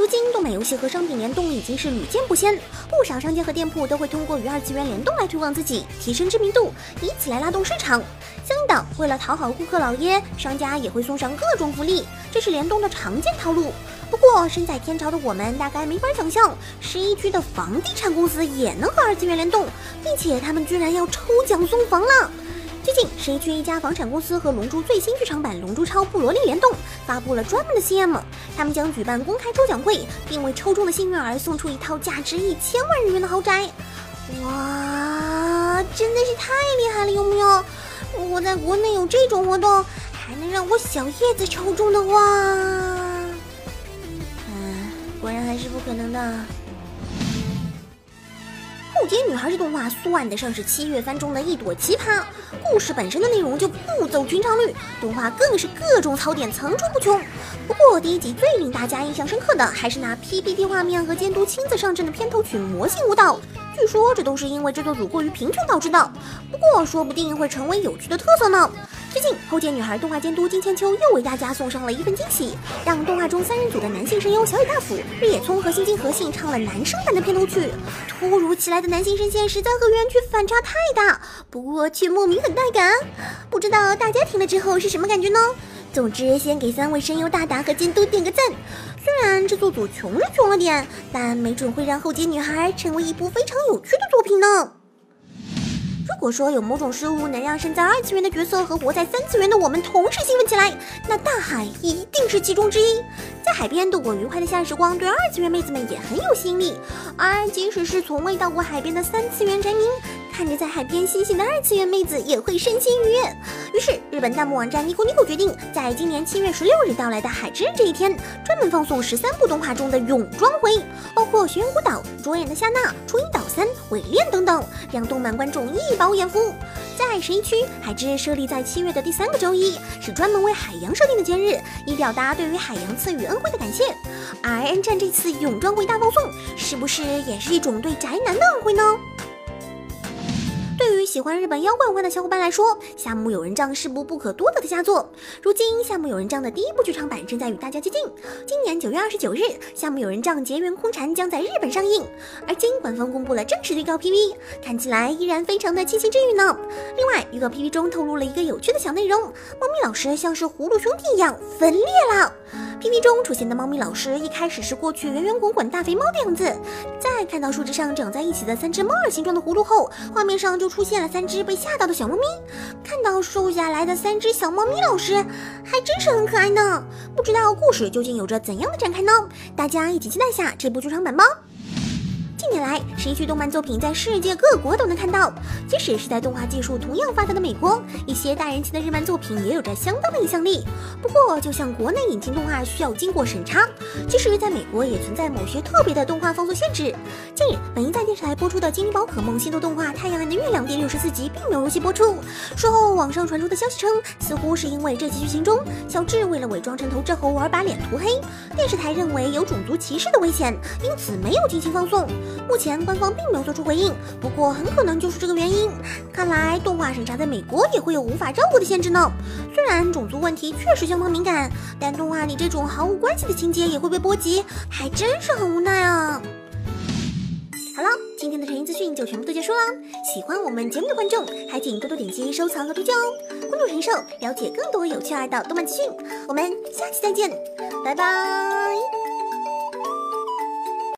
如今，动漫游戏和商品联动已经是屡见不鲜，不少商家和店铺都会通过与二次元联动来推广自己，提升知名度，以此来拉动市场。相应的，为了讨好顾客老爷，商家也会送上各种福利，这是联动的常见套路。不过，身在天朝的我们大概没法想象，十一区的房地产公司也能和二次元联动，并且他们居然要抽奖送房了。最近，十一区一家房产公司和《龙珠》最新剧场版《龙珠超·布罗利》联动，发布了专门的 CM。他们将举办公开抽奖会，并为抽中的幸运儿送出一套价值一千万日元的豪宅。哇，真的是太厉害了，有没有？如果在国内有这种活动，还能让我小叶子抽中的话，嗯，果然还是不可能的。后街女孩这动画算得上是七月番中的一朵奇葩，故事本身的内容就不走寻常路，动画更是各种槽点层出不穷。不过第一集最令大家印象深刻的还是那 PPT 画面和监督亲自上阵的片头曲《魔性舞蹈》，据说这都是因为制作组过于贫穷导致的，不过说不定会成为有趣的特色呢。最近，后街女孩动画监督金千秋又为大家送上了一份惊喜，让动画中三人组的男性声优小野大辅、日野聪和新津和信唱了男生版的片头曲。突如其来的男性声线实在和原曲反差太大，不过却莫名很带感。不知道大家听了之后是什么感觉呢？总之，先给三位声优大大和监督点个赞。虽然制作组穷了穷了点，但没准会让后街女孩成为一部非常有趣的作品呢。如果说有某种事物能让身在二次元的角色和活在三次元的我们同时兴奋起来，那大海一定是其中之一。在海边度过愉快的夏日时光，对二次元妹子们也很有吸引力。而即使是从未到过海边的三次元宅民，看着在海边嬉戏的二次元妹子也会身心愉悦。于是，日本弹幕网站 Nico Nico 决定，在今年七月十六日到来的海之日这一天，专门放送十三部动画中的泳装回，包括《玄武岛》、卓演的夏娜、初音岛三、尾恋等等，让动漫观众一饱眼福。在十一区，海之日设立在七月的第三个周一，是专门为海洋设定的节日，以表达对于海洋赐予恩惠的感谢。而 N 站这次泳装会大放送，是不是也是一种对宅男的恩惠呢？喜欢日本妖怪文化的小伙伴来说，《夏目友人帐》是部不可多得的佳作。如今，《夏目友人帐》的第一部剧场版正在与大家接近。今年九月二十九日，《夏目友人帐结缘空蝉》将在日本上映。而今，官方公布了正式预告 PV，看起来依然非常的七情治愈呢。另外，预告 PV 中透露了一个有趣的小内容：猫咪老师像是葫芦兄弟一样分裂了。PV 中出现的猫咪老师一开始是过去圆圆滚滚大肥猫的样子，在看到树枝上长在一起的三只猫耳形状的葫芦后，画面上就出现了三只被吓到的小猫咪。看到瘦下来的三只小猫咪老师，还真是很可爱呢。不知道故事究竟有着怎样的展开呢？大家一起期待下这部剧场版吧。近年来，十一区动漫作品在世界各国都能看到。即使是在动画技术同样发达的美国，一些大人气的日漫作品也有着相当的影响力。不过，就像国内引进动画需要经过审查，即使在美国也存在某些特别的动画放送限制。近日，本应在电视台播出的《精灵宝可梦》新作动画《太阳岸的月亮》第六十四集并没有如期播出。事后，网上传出的消息称，似乎是因为这集剧情中小智为了伪装成头之猴而把脸涂黑，电视台认为有种族歧视的危险，因此没有进行放送。目前官方并没有做出回应，不过很可能就是这个原因。看来动画审查在美国也会有无法绕过的限制呢。虽然种族问题确实相当敏感，但动画里这种毫无关系的情节也会被波及，还真是很无奈啊。好了，今天的晨音资讯就全部都结束了。喜欢我们节目的观众，还请多多点击收藏和推荐哦。关注神兽，了解更多有趣爱的动漫资讯。我们下期再见，拜拜。